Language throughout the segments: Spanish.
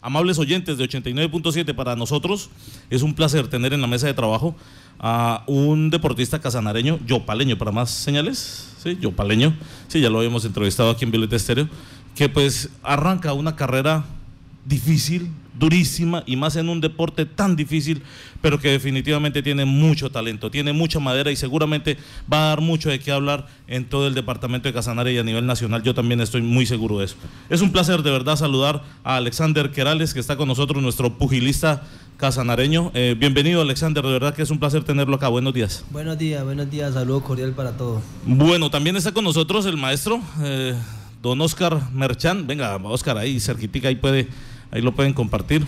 amables oyentes de 89.7, para nosotros es un placer tener en la mesa de trabajo a un deportista casanareño, yopaleño, para más señales, sí, yopaleño, sí, ya lo habíamos entrevistado aquí en Violeta Estéreo, que pues arranca una carrera difícil, durísima y más en un deporte tan difícil, pero que definitivamente tiene mucho talento, tiene mucha madera y seguramente va a dar mucho de qué hablar en todo el departamento de Casanare y a nivel nacional. Yo también estoy muy seguro de eso. Es un placer de verdad saludar a Alexander Querales, que está con nosotros, nuestro pugilista casanareño. Eh, bienvenido Alexander, de verdad que es un placer tenerlo acá. Buenos días. Buenos días, buenos días, saludo cordial para todos. Bueno, también está con nosotros el maestro, eh, don Oscar Merchán. Venga, Oscar, ahí cerquitica, ahí puede ahí lo pueden compartir.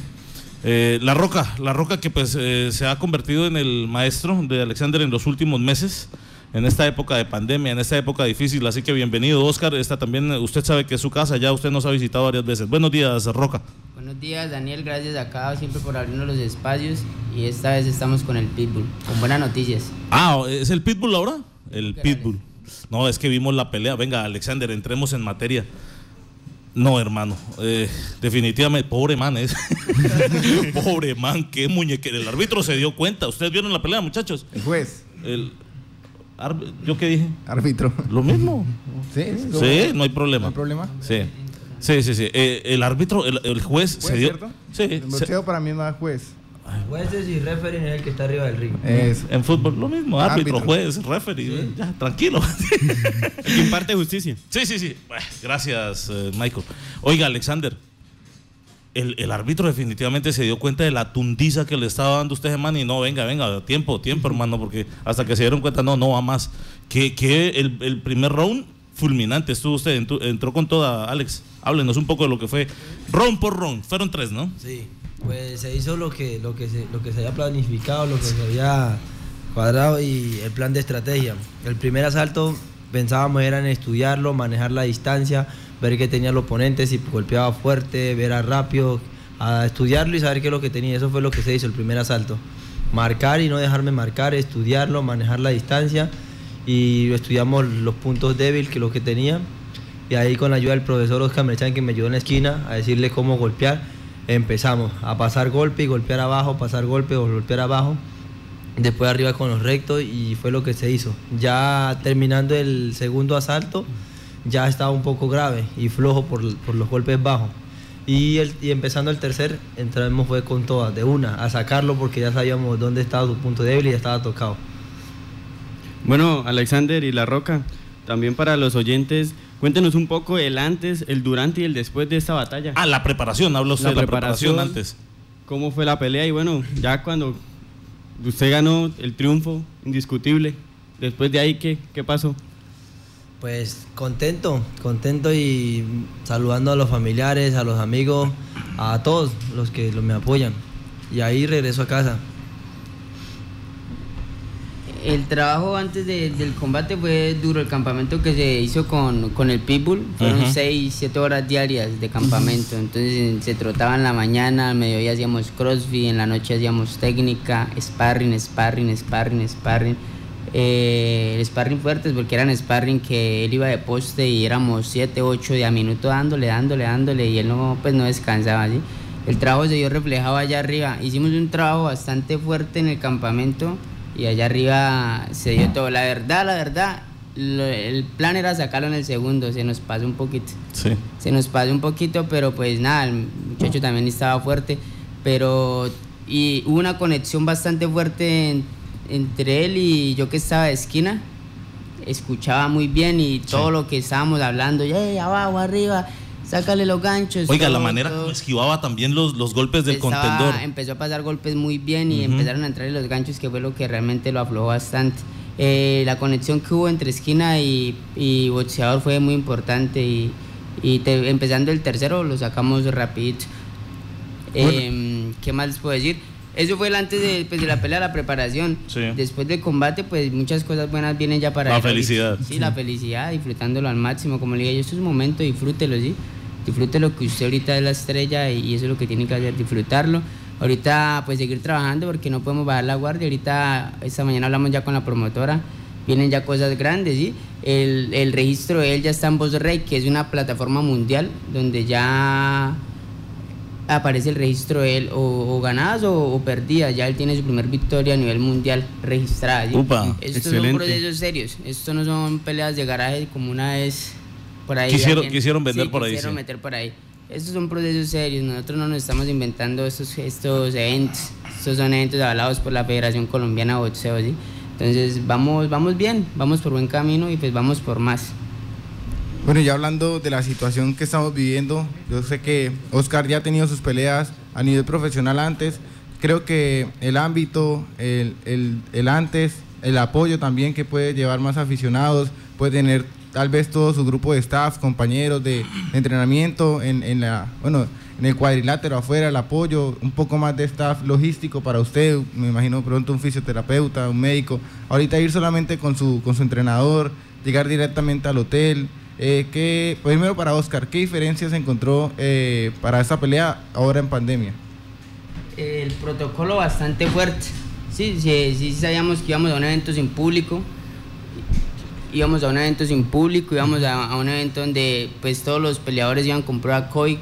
Eh, la Roca, La Roca que pues eh, se ha convertido en el maestro de Alexander en los últimos meses, en esta época de pandemia, en esta época difícil, así que bienvenido Oscar, esta también, usted sabe que es su casa, ya usted nos ha visitado varias veces. Buenos días Roca. Buenos días Daniel, gracias acá siempre por abrirnos los espacios y esta vez estamos con el Pitbull, con buenas noticias. Ah, ¿es el Pitbull ahora? El Pitbull. No, es que vimos la pelea, venga Alexander, entremos en materia. No, hermano. Eh, definitivamente, pobre man es. pobre man, qué muñequero. El árbitro se dio cuenta. ¿Ustedes vieron la pelea, muchachos? El juez. El, ¿Yo qué dije? Árbitro. Lo mismo. Sí, sí, no hay problema. No hay problema. Sí. Sí, sí, sí. Eh, el árbitro, el, juez se dio. ¿cierto? Sí. El boxeo para mí no es juez. Jueces y referee es el que está arriba del ring. En fútbol lo mismo, árbitro, juez, referee, ya, tranquilo. el imparte justicia. Sí, sí, sí. Gracias, eh, Michael. Oiga, Alexander, el, el, árbitro definitivamente se dio cuenta de la tundiza que le estaba dando usted, hermano, y no, venga, venga, tiempo, tiempo, hermano, porque hasta que se dieron cuenta, no, no va más. Que, que el, el primer round fulminante estuvo usted, entró con toda, Alex. Háblenos un poco de lo que fue round por round. Fueron tres, ¿no? Sí. Pues se hizo lo que, lo que, se, lo que se había planificado, lo que se había cuadrado y el plan de estrategia. El primer asalto pensábamos era en estudiarlo, manejar la distancia, ver qué tenía el oponente, si golpeaba fuerte, ver a rápido, a estudiarlo y saber qué es lo que tenía. Eso fue lo que se hizo el primer asalto. Marcar y no dejarme marcar, estudiarlo, manejar la distancia y estudiamos los puntos débiles que lo que tenía. Y ahí con la ayuda del profesor Oscar Merchan que me ayudó en la esquina a decirle cómo golpear empezamos a pasar golpe y golpear abajo, pasar golpe o golpear abajo. Después arriba con los rectos y fue lo que se hizo. Ya terminando el segundo asalto, ya estaba un poco grave y flojo por, los golpes bajos. Y, empezando el tercer, entramos fue con todas, de una, a sacarlo porque ya sabíamos dónde estaba su punto débil y ya estaba tocado. Bueno, Alexander y La Roca, también para los oyentes, Cuéntenos un poco el antes, el durante y el después de esta batalla. Ah, la preparación, hablo usted la, preparación, antes. ¿Cómo fue la pelea? Y bueno, ya cuando usted ganó el triunfo indiscutible, después de ahí, ¿qué, qué pasó? Pues contento, contento y saludando a los familiares, a los amigos, a todos los que me apoyan. Y ahí regreso a casa el trabajo antes del combate fue duro. El campamento que se hizo con, el Pitbull fueron 6, 7 horas diarias de campamento. Entonces se trotaba en la mañana, al mediodía hacíamos crossfit, en la noche hacíamos técnica, sparring, sparring, sparring, sparring. Eh, el sparring fuertes porque eran sparring que él iba de poste y éramos 7, 8 de a minuto dándole, dándole, dándole y él no, pues no descansaba. ¿sí? El trabajo se dio reflejado allá arriba. Hicimos un trabajo bastante fuerte en el campamento y allá arriba se dio todo. La verdad, la verdad, el plan era sacarlo en el segundo, se nos pasó un poquito. Sí. Se nos pasó un poquito, pero pues nada, el muchacho también estaba fuerte, pero y hubo una conexión bastante fuerte entre él y yo que estaba de esquina. Escuchaba muy bien y todo lo que estábamos hablando, ya abajo, arriba, sácale los ganchos. Oiga, la manera como esquivaba también los, los golpes del contendor. Empezó a pasar golpes muy bien y empezaron a entrar los ganchos, que fue lo que realmente lo aflojó bastante. Eh, la conexión que hubo entre esquina y, y boxeador fue muy importante y, y empezando el tercero lo sacamos rapidito. Em, ¿Qué más les puedo decir? Eso fue el antes de, pues, de la pelea, la preparación. Después del combate, pues muchas cosas buenas vienen ya para La felicidad. Sí, la felicidad, disfrutándolo al máximo. Como le dije, esto es un momento, disfrútelo, ¿sí? Disfrute lo que usted ahorita es la estrella y eso es lo que tiene que hacer, disfrutarlo. Ahorita pues seguir trabajando porque no podemos bajar la guardia. Ahorita esta mañana hablamos ya con la promotora, vienen ya cosas grandes, ¿sí? El, el registro de él ya está en Rey, que es una plataforma mundial donde ya aparece el registro de él o, ganadas o, perdidas. Ya él tiene su primer victoria a nivel mundial registrada. Estos son procesos serios. Estos no son peleas de garaje como una vez por ahí. Quisieron, quisieron vender por ahí. Quisieron meter por ahí. Estos son procesos serios. Nosotros no nos estamos inventando estos, estos eventos. Estos son eventos avalados por la Federación Colombiana de Boxeo. ¿sí? Entonces vamos, vamos bien, vamos por buen camino y pues vamos por más. Bueno, ya hablando de la situación que estamos viviendo, yo sé que Oscar ya ha tenido sus peleas a nivel profesional antes. Creo que el ámbito, el, el, antes, el apoyo también que puede llevar más aficionados, puede tener tal vez todo su grupo de staff, compañeros de, entrenamiento en, en, la, bueno, en el cuadrilátero afuera, el apoyo, un poco más de staff logístico para usted, me imagino pronto un fisioterapeuta, un médico. Ahorita ir solamente con su, con su entrenador, llegar directamente al hotel, eh, primero para Oscar, ¿qué diferencias encontró eh, para esta pelea ahora en pandemia? El protocolo bastante fuerte. Sí, sí, sí sabíamos que íbamos a un evento sin público. Íbamos a un evento sin público, íbamos a, un evento donde pues todos los peleadores iban con prueba COI,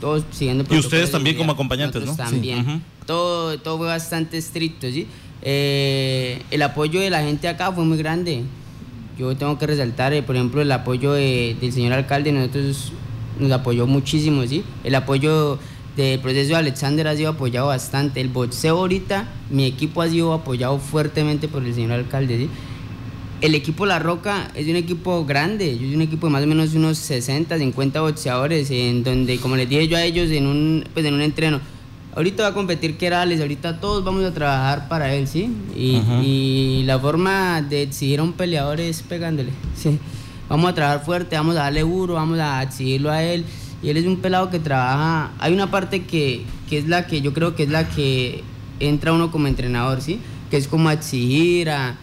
todos siguiendo Y ustedes también como acompañantes, ¿no? También. todo, todo fue bastante estricto, ¿sí? Eh, el apoyo de la gente acá fue muy grande yo tengo que resaltar, eh, por ejemplo, el apoyo del señor alcalde, nosotros nos apoyó muchísimo, ¿sí? El apoyo del proceso de Alexander ha sido apoyado bastante. El boxeo ahorita, mi equipo ha sido apoyado fuertemente por el señor alcalde, ¿sí? El equipo La Roca es un equipo grande, es un equipo de más o menos unos 60, 50 boxeadores, en donde, como les dije yo a ellos en un, pues en un entreno, ahorita va a competir Kerales, ahorita todos vamos a trabajar para él, ¿sí? Y, la forma de exigir a un peleador es pegándole, ¿sí? Vamos a trabajar fuerte, vamos a darle duro, vamos a exigirlo a él. Y él es un pelado que trabaja. Hay una parte que, es la que yo creo que es la que entra uno como entrenador, ¿sí? Que es como a exigir, a,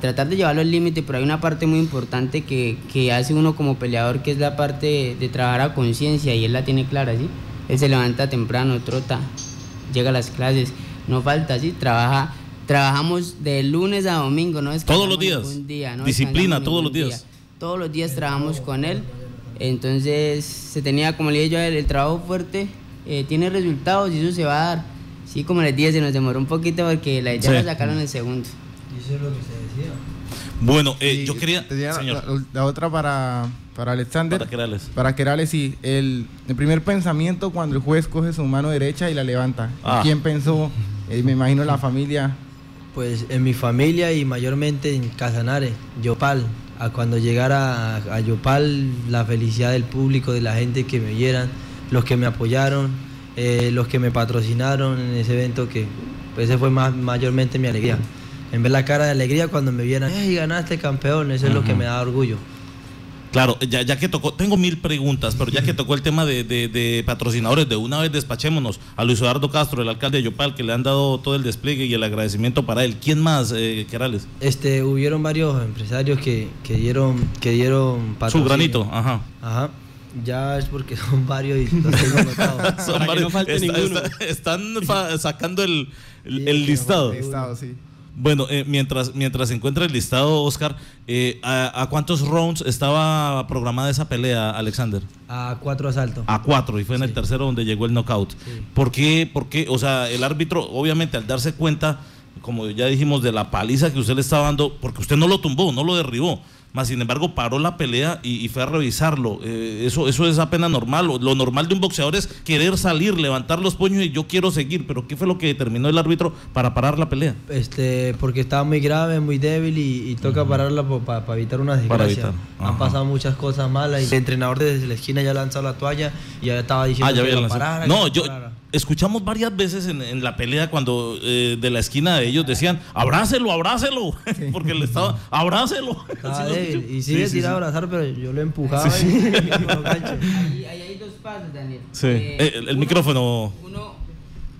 tratar de llevarlo al límite, pero hay una parte muy importante que, hace uno como peleador, que es la parte de, de trabajar a conciencia, y él la tiene clara, ¿sí? Él se levanta temprano, trota, llega a las clases, no falta, sí, trabaja. Trabajamos de lunes a domingo, ¿no? Todos los días. Día, ¿no? Disciplina, todos los días. Todos los días trabajamos con él. Entonces se tenía, como le dije yo, el, trabajo fuerte eh, tiene resultados y eso se va a dar. Sí, como les dije, se nos demoró un poquito porque la idea la sacaron en el segundo. Eso es lo que se decía. Bueno, eh, yo quería. la, otra para para Alexander. Para Querales. Para Querales, sí. El, primer pensamiento cuando el juez coge su mano derecha y la levanta. Ah. ¿Quién pensó? Eh, me imagino la familia. Pues en mi familia y mayormente en Casanare, Yopal. A cuando llegara a, Yopal, la felicidad del público, de la gente que me vieran, los que me apoyaron, eh, los que me patrocinaron en ese evento, que pues ese fue más, mayormente mi alegría. En ver la cara de alegría cuando me vieran, ¡hey, ganaste campeón! Eso es lo que me da orgullo. Claro, ya, ya que tocó, tengo mil preguntas, pero ya que tocó el tema de, patrocinadores, de una vez despachémonos a Luis Eduardo Castro, el alcalde de Yopal, que le han dado todo el despliegue y el agradecimiento para él. ¿Quién más, eh, Querales? Este, hubieron varios empresarios que, dieron, que dieron Su granito, ajá. Ajá. Ya es porque son varios y los tengo anotados. son varios. No ninguno. están sacando el, el, listado. listado sí. Bueno, eh, mientras, mientras se encuentra el listado, Oscar, eh, ¿a, cuántos rounds estaba programada esa pelea, Alexander? A cuatro asaltos. A cuatro, y fue en el tercero donde llegó el knockout. ¿Por qué? ¿Por qué? O sea, el árbitro, obviamente, al darse cuenta, como ya dijimos, de la paliza que usted le estaba dando, porque usted no lo tumbó, no lo derribó más sin embargo paró la pelea y, fue a revisarlo. Eh, eso, eso es apenas normal. Lo normal de un boxeador es querer salir, levantar los puños y yo quiero seguir. Pero ¿qué fue lo que determinó el árbitro para parar la pelea? Este, porque estaba muy grave, muy débil y, toca pararla para evitar una desgracia. Han pasado muchas cosas malas y el entrenador desde la esquina ya ha lanzado la toalla y ya estaba diciendo ah, que parar. No, yo escuchamos varias veces en, la pelea cuando eh, de la esquina de ellos decían, abrácelo, abrácelo, porque le estaba, abrácelo. y sí, sí, a abrazar, pero yo lo empujaba y, ahí, ahí, hay dos pasos, Daniel. Sí. Eh, el, el, micrófono. Uno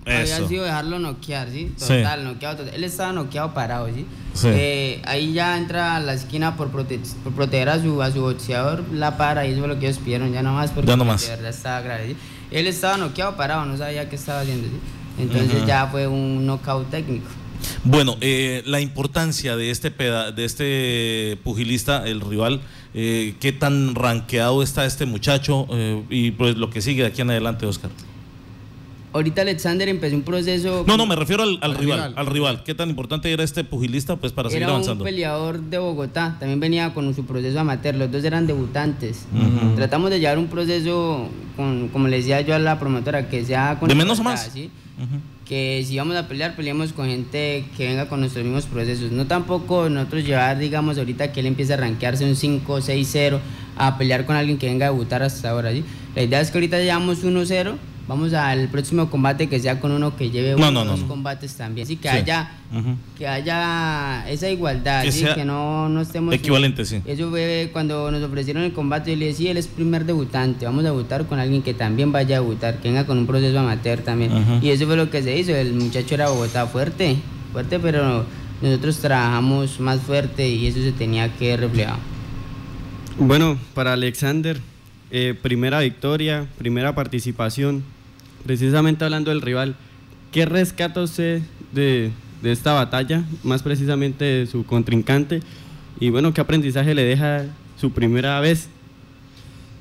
había sido dejarlo noquear, ¿sí? Total, noqueado. Él estaba noqueado parado, ¿sí? Eh, ahí ya entra a la esquina por, por proteger a su, a su boxeador, la para y eso es lo que ellos pidieron, ya nomás porque ya nomás. de verdad estaba grave, ¿sí? Él estaba noqueado parado, no sabía qué estaba haciendo, ¿sí? Entonces ya fue un knockout técnico. Bueno, eh, la importancia de este, de este pugilista, el rival, eh, qué tan ranqueado está este muchacho eh, y pues lo que sigue de aquí en adelante, Oscar. Ahorita Alexander empezó un proceso. No, no, me refiero al, al Al rival, rival. al rival. ¿Qué tan importante era este pugilista pues para seguir Era un avanzando? peleador de Bogotá, también venía con su proceso amateur, los dos eran debutantes. Ujú. Tratamos de llevar un proceso, con, como le decía yo a la promotora, que sea con ¿De menos a más? ¿sí? Ujú. Que si vamos a pelear, peleemos con gente que venga con nuestros mismos procesos. No tampoco nosotros llevar, digamos, ahorita que él empiece a rankearse un 5, 6, 0, a pelear con alguien que venga a debutar hasta ahora. ¿sí? La idea es que ahorita llevamos 1, 0. Vamos al próximo combate que sea con uno que lleve No, combates también. Así que Sí. haya que haya esa igualdad, Que ¿sí? que no, no estemos... Equivalente, sí. Eso fue cuando nos ofrecieron el combate, yo le decía, él es primer debutante, vamos a debutar con alguien que también vaya a debutar, que venga con un proceso amateur también. Y eso fue lo que se hizo, el muchacho era Bogotá fuerte, fuerte, pero nosotros trabajamos más fuerte y eso se tenía que reflejar. Bueno, para Alexander, eh, primera victoria, primera participación. Precisamente hablando del rival, ¿qué rescata usted de, de esta batalla? Más precisamente de su contrincante. Y bueno, ¿qué aprendizaje le deja su primera vez?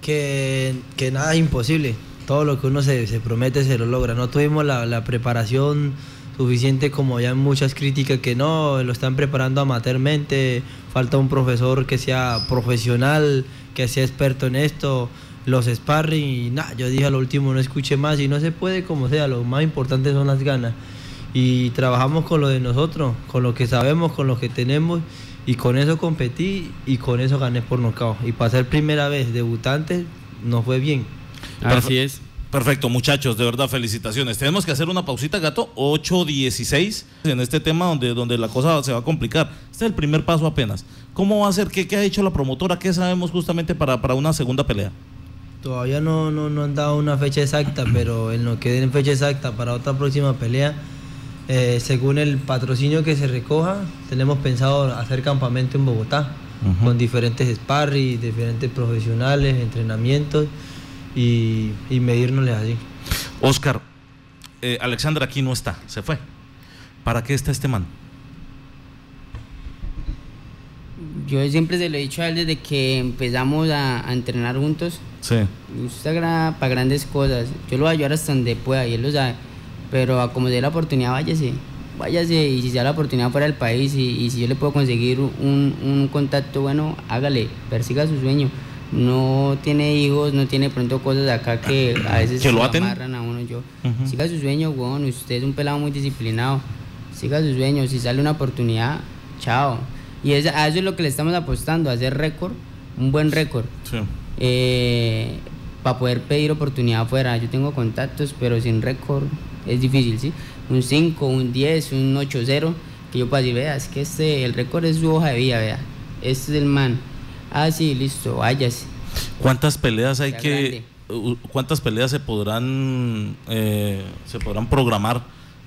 que, que nada es imposible. Todo lo que uno se, se promete se lo logra. No tuvimos la, la preparación suficiente como ya muchas críticas que no, lo están preparando amateurmente, falta un profesor que sea profesional, que sea experto en esto, los sparring y nada, yo dije a lo último no escuché más y no se puede como sea, lo más importante son las ganas. Y trabajamos con lo de nosotros, con lo que sabemos, con lo que tenemos y con eso competí y con eso gané por nocaut. Y para ser primera vez debutante nos fue bien. Así es. Perfecto, muchachos, de verdad, felicitaciones. Tenemos que hacer una pausita, gato, 8.16 en este tema donde, donde la cosa se va a complicar. Este es el primer paso apenas. ¿Cómo va a ser? ¿Qué, qué ha hecho la promotora? ¿Qué sabemos justamente para, para una segunda pelea? Todavía no, no, no han dado una fecha exacta, pero en lo que den fecha exacta para otra próxima pelea, eh, según el patrocinio que se recoja, tenemos pensado hacer campamento en Bogotá, con diferentes sparring, diferentes profesionales, entrenamientos y, y medírnosles así. Oscar, eh, Alexandra aquí no está, se fue. ¿Para qué está este man? Yo siempre se lo he dicho a él desde que empezamos a, a entrenar juntos, Sí. usted para grandes cosas. Yo lo voy a ayudar hasta donde pueda y él lo sabe. Pero a como dé la oportunidad, váyase. Váyase y si se da la oportunidad fuera del país y, y si yo le puedo conseguir un, un contacto bueno, hágale, persiga su sueño. No tiene hijos, no tiene pronto cosas acá que a veces ¿Que lo se amarran a uno. Yo, siga su sueño, weón. Usted es un pelado muy disciplinado. Siga su sueño. Si sale una oportunidad, chao. Y es- a eso es lo que le estamos apostando, a hacer récord, un buen récord Sí. Eh, para poder pedir oportunidad afuera. Yo tengo contactos, pero sin récord es difícil, ¿sí? Un 5, un 10, un 8-0, que yo pueda decir, vea, es que este, el récord es su hoja de vida, vea. Este es el man. Ah, sí, listo, váyase. ¿Cuántas peleas hay que, cuántas peleas se podrán, eh, se podrán programar,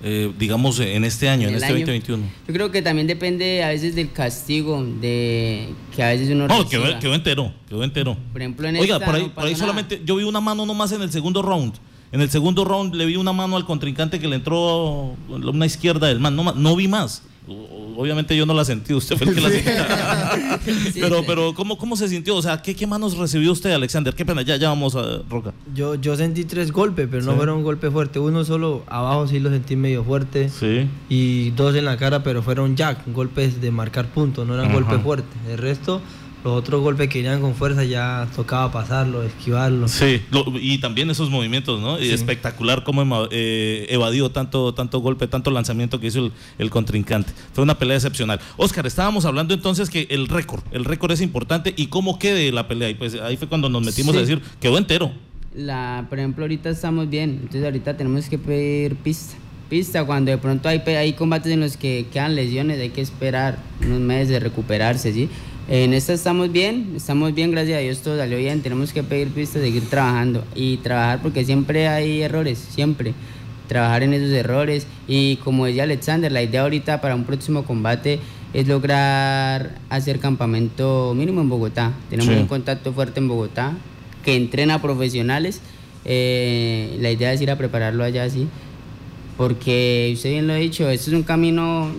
eh, digamos, en este año, en, este año. 2021? Yo creo que también depende a veces del castigo, de que a veces uno No, quedó, quedó entero, quedó entero. Por ejemplo, en Oiga, esta por ahí, no por ahí solamente, yo vi una mano nomás en el segundo round. En el segundo round le vi una mano al contrincante que le entró una izquierda del man. No, no vi más. Obviamente yo no la sentí, usted fue el que la sintió. Sí. pero, pero ¿cómo, ¿cómo se sintió? O sea, ¿qué, ¿qué manos recibió usted, Alexander? Qué pena, ya, ya vamos a Roca. Yo, yo sentí tres golpes, pero no Sí. fueron golpes fuertes. Uno solo abajo sí lo sentí medio fuerte. Sí. y dos en la cara, pero fueron jack, golpes de marcar puntos, no eran Ajá. golpes fuertes. El resto, los otros golpes que iban con fuerza ya tocaba pasarlo, esquivarlo. Sí, lo- y también esos movimientos, ¿no? Y espectacular cómo eh, evadió tanto, tanto golpe, tanto lanzamiento que hizo el, el contrincante. Fue una pelea excepcional. Oscar, estábamos hablando entonces que el récord, el récord es importante y cómo quede la pelea. Y pues ahí fue cuando nos metimos Sí. a decir, quedó entero. la, por ejemplo, ahorita estamos bien, entonces ahorita tenemos que pedir pista. Pista, cuando de pronto hay, hay combates en los que quedan lesiones, hay que esperar unos meses de recuperarse, ¿sí? En esta estamos bien, estamos bien, gracias a Dios todo salió bien, tenemos que pedir pista, seguir trabajando y trabajar porque siempre hay errores, siempre. Trabajar en esos errores y como decía Alexander, la idea ahorita para un próximo combate es lograr hacer campamento mínimo en Bogotá. Tenemos Sí. un contacto fuerte en Bogotá que entrena profesionales. Eh, la idea es ir a prepararlo allá, sí. Porque usted bien lo ha dicho, esto es un camino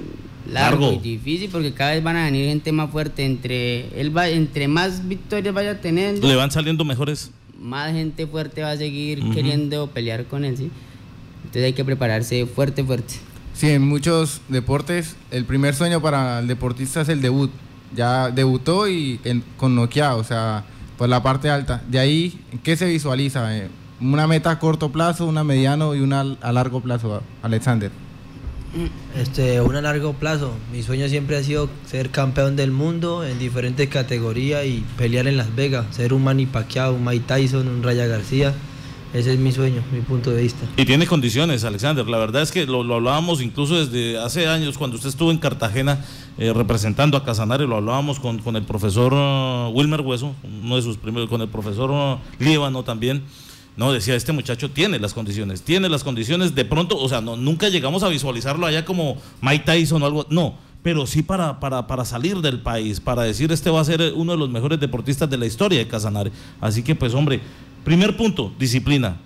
largo, Largo. y difícil porque cada vez van a venir gente más fuerte. Entre, él va, entre más victorias vaya teniendo, Le van saliendo mejores. más gente fuerte va a seguir queriendo pelear con él, ¿sí? Entonces hay que prepararse fuerte, fuerte. Sí, en muchos deportes el primer sueño para el deportista es el debut. Ya debutó y en- con noqueado, o sea, por la parte alta. De ahí, ¿qué se visualiza? Eh, una meta a corto plazo, una mediano y una a largo plazo, Alexander. Este, una a largo plazo. Mi sueño siempre ha sido ser campeón del mundo en diferentes categorías y pelear en Las Vegas. Ser un Manny Pacquiao, un Mike Tyson, un Raya García. Ese es mi sueño, mi punto de vista. Y tiene condiciones, Alexander. La verdad es que lo, lo hablábamos incluso desde hace años, cuando usted estuvo en Cartagena eh, representando a Casanare, lo hablábamos con, con el profesor uh, Wilmer Hueso, uno de sus primeros, con el profesor uh, Líbano también. No, decía, este muchacho tiene las condiciones, tiene las condiciones. De pronto, o sea, no, nunca llegamos a visualizarlo allá como Mike Tyson o algo. No, pero sí para, para, para salir del país, para decir, este va a ser uno de los mejores deportistas de la historia de Casanare. Así que, pues, hombre, primer punto, disciplina.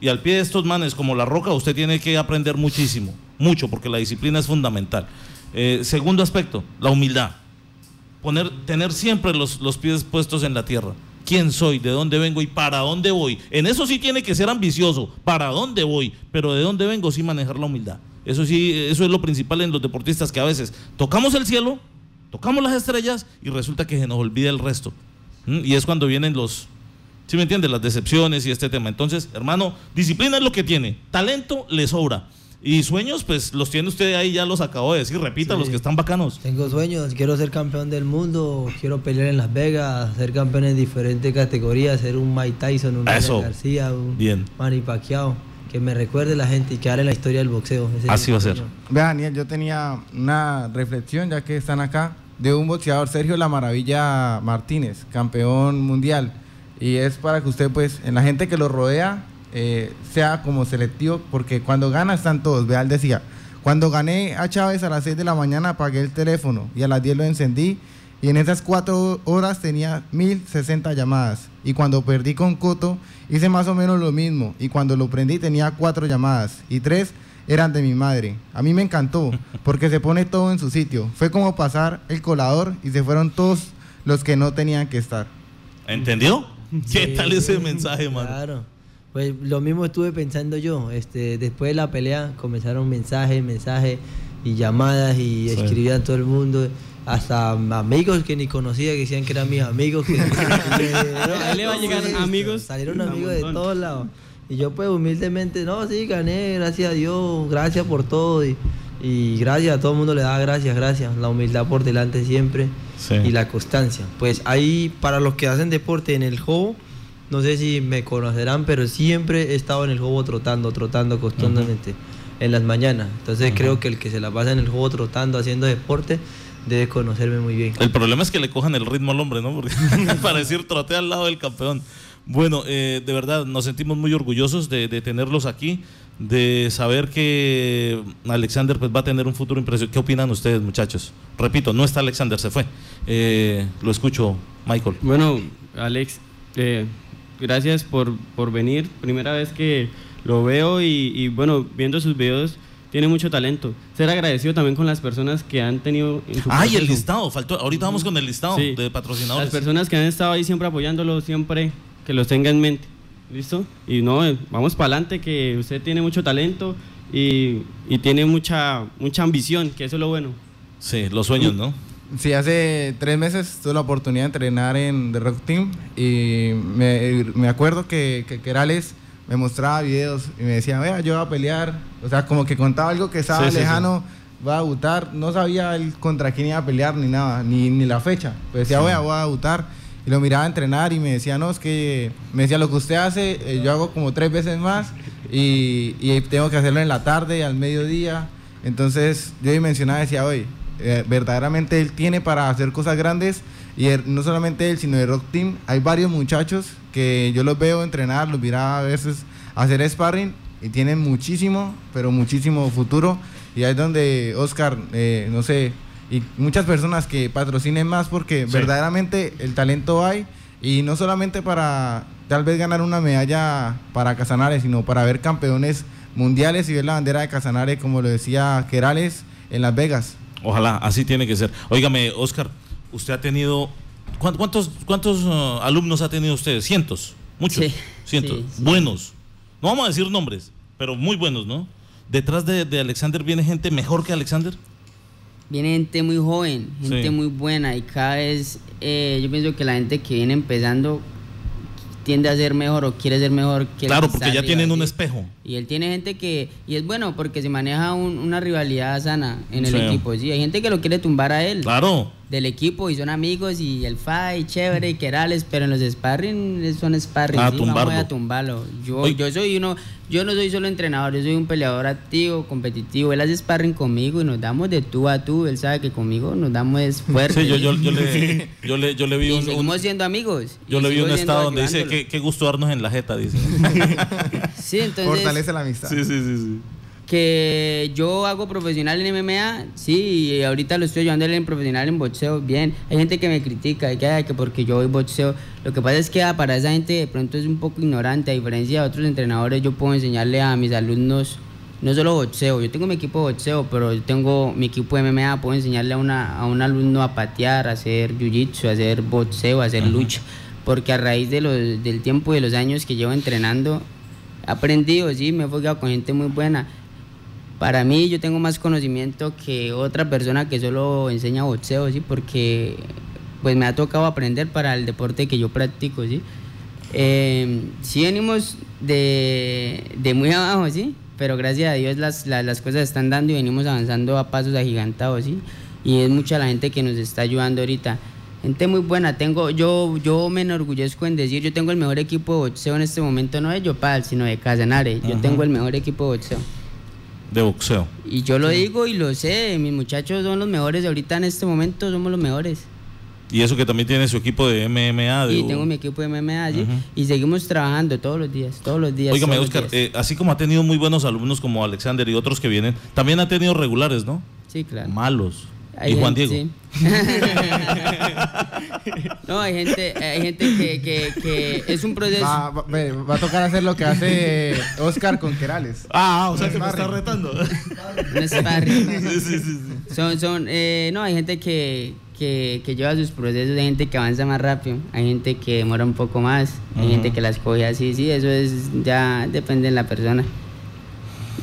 Y al pie de estos manes como La Roca, usted tiene que aprender muchísimo, mucho, porque la disciplina es fundamental. Eh, segundo aspecto, la humildad. Poner, tener siempre los, los pies puestos en la tierra. ¿Quién soy? ¿De dónde vengo? ¿Y para dónde voy? En eso sí tiene que ser ambicioso. ¿Para dónde voy? Pero de dónde vengo sí manejar la humildad. Eso sí, eso es lo principal en los deportistas que a veces tocamos el cielo, tocamos las estrellas y resulta que se nos olvida el resto. ¿Mm? Y es cuando vienen los, ¿Sí me entiendes? Las decepciones y este tema. Entonces, hermano, disciplina es lo que tiene. Talento le sobra. Y sueños, pues los tiene usted ahí, ya los acabo de decir. Repita, Sí. los que están bacanos. Tengo sueños, quiero ser campeón del mundo, quiero pelear en Las Vegas, ser campeón en diferentes categorías, ser un Mike Tyson, un Eso. García, un Bien. Manny Pacquiao, que me recuerde la gente y quedar en la historia del boxeo. Ese es Así va a ser. Vea, Daniel, yo tenía una reflexión, ya que están acá, de un boxeador, Sergio La Maravilla Martínez, campeón mundial. Y es para que usted, pues, en la gente que lo rodea, eh, sea como selectivo, porque cuando gana están todos. Vea, él decía, cuando gané a Chávez a las 6 de la mañana apagué el teléfono y a las 10 lo encendí. Y en esas cuatro horas tenía 1060 llamadas. Y cuando perdí con Coto, hice más o menos lo mismo. Y cuando lo prendí tenía cuatro llamadas. Y tres eran de mi madre. A mí me encantó, porque se pone todo en su sitio. Fue como pasar el colador y se fueron todos los que no tenían que estar. ¿Entendió? ¿Qué Sí, tal ese mensaje, mano? Claro. Pues lo mismo estuve pensando yo. Este, después de la pelea comenzaron mensajes, mensajes y llamadas y Sí. escribían todo el mundo. Hasta amigos que ni conocía que decían que eran mis amigos. que- ahí le va a llegar amigos Salieron amigos de todos lados. Y yo pues humildemente, no, sí, gané, gracias a Dios, gracias por todo. Y, y gracias, a todo el mundo le da gracias, gracias. La humildad por delante siempre Sí. y la constancia. Pues ahí, para los que hacen deporte en el juego, no sé si me conocerán, pero siempre he estado en el juego trotando, trotando constantemente en las mañanas. Entonces creo que el que se la pasa en el juego trotando, haciendo deporte, debe conocerme muy bien. El problema es que le cojan el ritmo al hombre, ¿no? Porque para decir trote al lado del campeón. Bueno, eh, de verdad nos sentimos muy orgullosos de, de tenerlos aquí, de saber que Alexander pues, va a tener un futuro impresionante. ¿Qué opinan ustedes, muchachos? Repito, no está Alexander, se fue. Eh, lo escucho, Michael. Bueno, Alex, eh, gracias por, por venir. Primera vez que lo veo y, y, bueno, viendo sus videos, tiene mucho talento. Ser agradecido también con las personas que han tenido en su Ay, el proceso. listado, faltó. Ahorita vamos con el listado Sí. de patrocinadores. Las personas que han estado ahí siempre apoyándolo, siempre que los tenga en mente. ¿Listo? Y no, eh, vamos para adelante, que usted tiene mucho talento y, y tiene mucha, mucha ambición, que eso es lo bueno. Sí, los sueños, ¿no? Sí, hace tres meses tuve la oportunidad de entrenar en The Rock Team y me, me acuerdo que, que Kerales me mostraba videos y me decía, vea, yo voy a pelear. O sea, como que contaba algo que estaba Sí, sí, sí. lejano, va a debutar. No sabía el contra quién iba a pelear ni nada, ni, ni la fecha. Pero decía, vea, voy a debutar. Y lo miraba entrenar y me decía, no, es que, me decía, lo que usted hace, eh, yo hago como tres veces más y, y tengo que hacerlo en la tarde, al mediodía. Entonces yo dimensionaba decía, oye, eh, verdaderamente él tiene para hacer cosas grandes y él- no solamente él, sino el Rock Team. Hay varios muchachos que yo los veo entrenar, los miraba a veces hacer sparring y tienen muchísimo, pero muchísimo futuro. Y ahí es donde Oscar, eh, no sé, y muchas personas que patrocinen más porque Sí. verdaderamente el talento hay y no solamente para tal vez ganar una medalla para Casanare, sino para ver campeones mundiales y ver la bandera de Casanare, como lo decía Querales, en Las Vegas. Ojalá, así tiene que ser. Óigame, Oscar, usted ha tenido. ¿cuán- ¿Cuántos, cuántos uh, alumnos ha tenido usted? Cientos, muchos. Sí, cientos. sí, sí. Buenos. No vamos a decir nombres, pero muy buenos, ¿no? Detrás de, de Alexander viene gente mejor que Alexander. Viene gente muy joven, gente muy buena y cada vez eh, yo pienso que la gente que viene empezando tiende a ser mejor o quiere ser mejor que Claro, que porque ya tienen un espejo. Y él tiene gente que, y es bueno porque se maneja un- una rivalidad sana en el Sí. equipo, sí, hay gente que lo quiere tumbar a él. Claro. Del equipo y son amigos y el fight chévere y querales, pero en los sparring son sparring, A sí, tumbarlo. vamos a tumbarlo. Yo, Oye. yo soy uno, yo no soy solo entrenador, yo soy un peleador activo, competitivo. Él hace sparring conmigo y nos damos de tú a tú. Él sabe que conmigo nos damos es fuerte. Sí, yo, yo, yo le, yo, le, yo le vi y un, un- seguimos siendo amigos. yo y le vi un estado donde dice qué gusto darnos en la jeta, dice. Sí, entonces Fortalece la amistad. sí, sí, sí, sí. Que yo hago profesional en MMA, sí, y ahorita lo estoy ayudando en profesional en boxeo, bien. Hay gente que me critica, que, "Ay, que porque yo voy boxeo. Lo que pasa es que ah, para esa gente de pronto es un poco ignorante, a diferencia de otros entrenadores, yo puedo enseñarle a mis alumnos no solo boxeo, yo tengo mi equipo de boxeo, pero yo tengo mi equipo de MMA, puedo enseñarle a, una, a un alumno a patear, a hacer jiu-jitsu, a hacer boxeo, a hacer lucha, porque a raíz de los, del tiempo y de los años que llevo entrenando, he aprendido, sí, me he enfocado con gente muy buena. Para mí yo tengo más conocimiento que otra persona que solo enseña boxeo, ¿sí? Porque pues me ha tocado aprender para el deporte que yo practico, ¿sí? Eh, sí venimos de, de muy abajo, ¿sí? Pero gracias a Dios las, las, las cosas están dando y venimos avanzando a pasos agigantados, ¿sí? Y es mucha la gente que nos está ayudando ahorita. Gente muy buena, tengo, yo, yo me enorgullezco en decir, yo tengo el mejor equipo de boxeo en este momento, no de Yopal, sino de Casanare. Yo tengo el mejor equipo de boxeo. De boxeo. Y yo lo digo y lo sé, mis muchachos son los mejores ahorita en este momento, somos los mejores. Y eso que también tiene su equipo de MMA. De Y tengo mi equipo de MMA ¿sí? Ujú. y seguimos trabajando todos los días, todos los días. Óigame, Oscar, días. eh, así como ha tenido muy buenos alumnos como Alexander y otros que vienen, también ha tenido regulares, ¿no? sí, claro. Malos. Hay y Juan gente- Diego. sí. no, hay gente, hay gente que, que, que es un proceso. Va, va- va a tocar hacer lo que hace Oscar con Querales. Ah, o sea que me está retando. un sparring. Son, son, eh, no, hay gente que, que, que lleva sus procesos, hay gente que avanza más rápido, hay gente que demora un poco más, hay Ujú. gente que las coge así, sí, eso es, ya depende de la persona.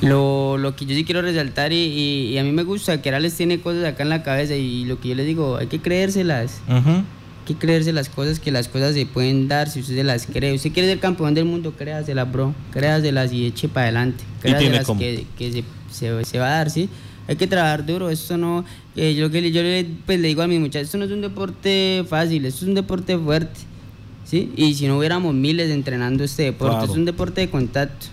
Lo, lo que yo sí quiero resaltar y, y- y a mí me gusta, que Arales tiene cosas acá en la cabeza y lo que yo les digo, hay que creérselas, hay que creerse las cosas, que las cosas se pueden dar si usted se las cree. Usted quiere ser campeón del mundo, créaselas, bro, créaselas y eche para adelante, créaselas que, que se, se, se va a dar, ¿sí? Hay que trabajar duro, esto no, eh, yo, que, yo le, pues, le digo a mis muchachos, esto no es un deporte fácil, esto es un deporte fuerte, ¿sí? Y si no hubiéramos miles entrenando este deporte, Claro. es un deporte de contacto,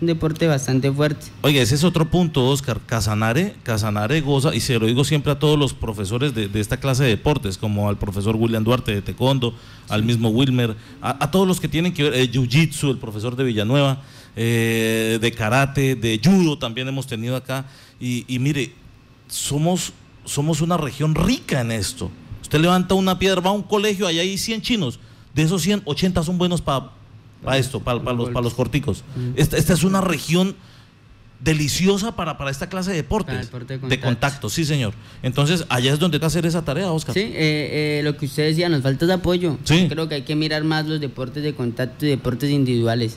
un deporte bastante fuerte. Oye, ese es otro punto, Oscar. Casanare, Casanare goza, y se lo digo siempre a todos los profesores de, de esta clase de deportes, como al profesor William Duarte de Taekwondo, al mismo Wilmer, a, a todos los que tienen que ver, eh, Jiu-Jitsu, el profesor de Villanueva, eh, de Karate, de Judo también hemos tenido acá. Y, y mire, somos, somos una región rica en esto. Usted levanta una piedra, va a un colegio, allá hay 100 chinos. De esos 100, 80 son buenos para esto, para los, pa los corticos. Esta, esta es una región deliciosa para, para esta clase de deportes. Para deporte de de contacto. sí, señor. Entonces, allá es donde que hacer esa tarea, Oscar. Sí, eh, eh, lo que usted decía, nos falta de apoyo. Sí. Creo que hay que mirar más los deportes de contacto y deportes individuales.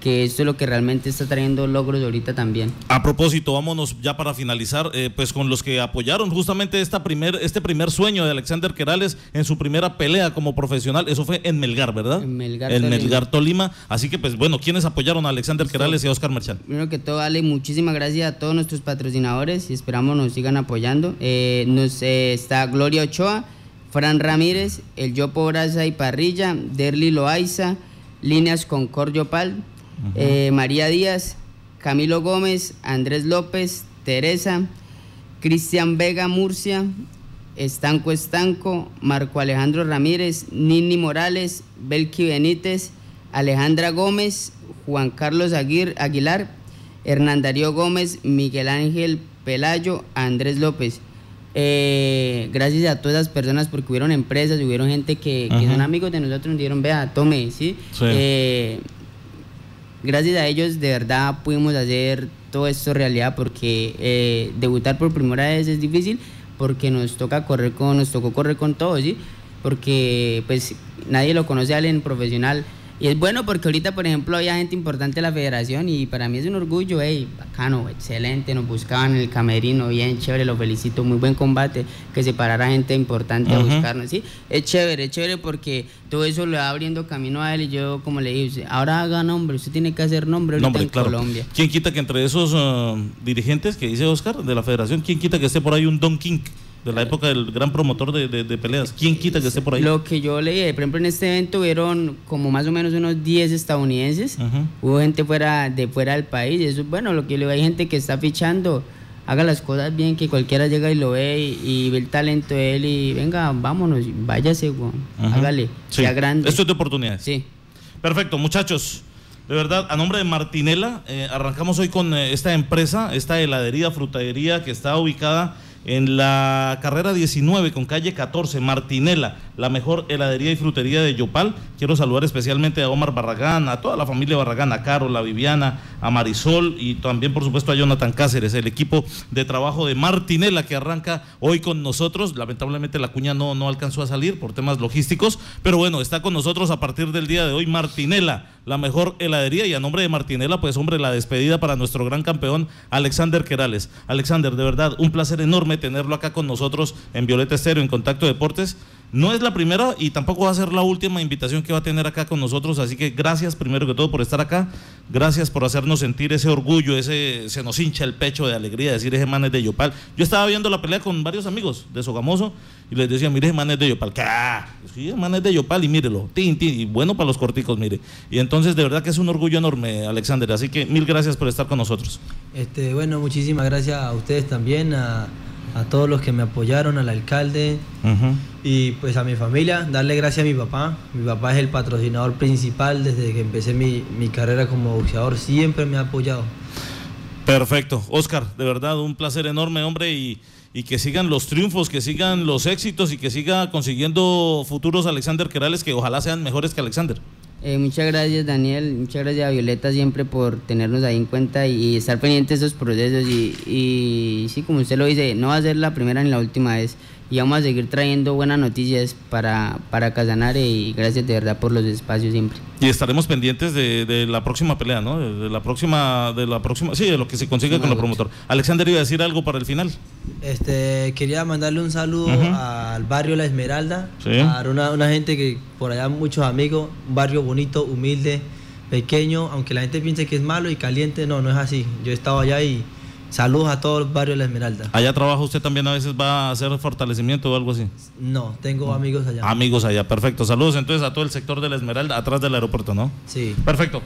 Que esto es lo que realmente está trayendo logros ahorita también. A propósito, vámonos ya para finalizar, eh, pues con los que apoyaron justamente esta primer, este primer sueño de Alexander Querales en su primera pelea como profesional. Eso fue en Melgar, ¿verdad? En Melgar, En Tolima. Melgar, Tolima. Así que, pues bueno, ¿quiénes apoyaron a Alexander Querales y a Oscar Merchant? Primero que todo, Ale, muchísimas gracias a todos nuestros patrocinadores y esperamos nos sigan apoyando. Eh, nos eh, está Gloria Ochoa, Fran Ramírez, El Yopo Brasa y Parrilla, Derly Loaiza, Líneas Concordio Pal, eh, María Díaz, Camilo Gómez, Andrés López, Teresa, Cristian Vega Murcia, Estanco Estanco, Marco Alejandro Ramírez, Nini Morales, Belki Benítez, Alejandra Gómez, Juan Carlos Aguir- Aguilar, Hernán Darío Gómez, Miguel Ángel Pelayo, Andrés López. Eh, gracias a todas las personas porque hubieron empresas, hubieron gente que, son amigos de nosotros, nos dijeron, vea, tome, ¿sí? Sí. Eh, gracias a ellos de verdad pudimos hacer todo esto realidad porque eh, debutar por primera vez es difícil porque nos toca correr con, nos tocó correr con todo, ¿sí? Porque pues nadie lo conoce a alguien profesional y es bueno porque ahorita, por ejemplo, había gente importante de la federación y para mí es un orgullo, hey, bacano, excelente, nos buscaban en el camerino, bien chévere, lo felicito, muy buen combate, que se parara gente importante a buscarnos, ¿sí? Es chévere, es chévere porque todo eso le va abriendo camino a él y yo, como le dije, ahora haga nombre, usted tiene que hacer nombre ahorita en Colombia. ¿Quién quita que entre esos uh, dirigentes que dice Oscar de la federación, quién quita que esté por ahí un Don King? De la época del gran promotor de, peleas. ¿Quién quita que esté por ahí? Lo que yo leí, por ejemplo, en este evento hubieron como más o menos unos 10 estadounidenses. Hubo gente fuera de fuera del país. Eso es bueno, lo que le hay gente que está fichando. Haga las cosas bien, que cualquiera llega y lo ve y, ve el talento de él y venga, vámonos, váyase, hágale, sea grande. Esto es de oportunidades. Sí. Perfecto, muchachos. De verdad, a nombre de Martinela, eh, arrancamos hoy con eh, esta empresa, esta heladería, frutadería que está ubicada en la carrera 19 con calle 14, Martinela, la mejor heladería y frutería de Yopal. Quiero saludar especialmente a Omar Barragán, a toda la familia Barragán, a Carol, a Viviana, a Marisol y también por supuesto a Jonathan Cáceres, el equipo de trabajo de Martinela que arranca hoy con nosotros. Lamentablemente la cuña no, no alcanzó a salir por temas logísticos, pero bueno, está con nosotros a partir del día de hoy Martinela, la mejor heladería y a nombre de Martinela, pues hombre, la despedida para nuestro gran campeón Alexander Querales. Alexander, de verdad, un placer enorme tenerlo acá con nosotros en Violeta Estéreo, en Contacto Deportes. No es la primera y tampoco va a ser la última invitación que va a tener acá con nosotros, así que gracias primero que todo por estar acá, gracias por hacernos sentir ese orgullo, ese se nos hincha el pecho de alegría decir ese man es de Yopal. Yo estaba viendo la pelea con varios amigos de Sogamoso y les decía, mire ese man es de Yopal, ¿qué? Sí, ese man es de Yopal y mírelo, tin, tin, y bueno para los corticos, mire. Y entonces de verdad que es un orgullo enorme, Alexander, así que mil gracias por estar con nosotros. Este, bueno, muchísimas gracias a ustedes también, a a todos los que me apoyaron, al alcalde y pues a mi familia, darle gracias a mi papá. Mi papá es el patrocinador principal desde que empecé mi, carrera como boxeador, siempre me ha apoyado. Perfecto, Oscar, de verdad un placer enorme, hombre, y, y que sigan los triunfos, que sigan los éxitos y que siga consiguiendo futuros Alexander Querales que ojalá sean mejores que Alexander. Eh, muchas gracias Daniel, muchas gracias a Violeta siempre por tenernos ahí en cuenta y, estar pendientes de esos procesos. Y, y, sí, como usted lo dice, no va a ser la primera ni la última vez y vamos a seguir trayendo buenas noticias para, para Casanare y gracias de verdad por los espacios siempre. Y estaremos pendientes de, la próxima pelea, ¿no? De, la próxima, de la próxima, sí, de lo que se consigue con el promotor. Alexander iba a decir algo para el final. Este, quería mandarle un saludo al barrio La Esmeralda, a una, una gente que por allá muchos amigos, un barrio bonito, humilde, pequeño, aunque la gente piense que es malo y caliente, no, no es así. Yo he estado allá y Saludos a todo el barrio de La Esmeralda. ¿Allá trabaja usted también a veces va a hacer fortalecimiento o algo así? No, tengo amigos allá. Amigos allá, perfecto. Saludos entonces a todo el sector de La Esmeralda, atrás del aeropuerto, ¿no? Sí. Perfecto.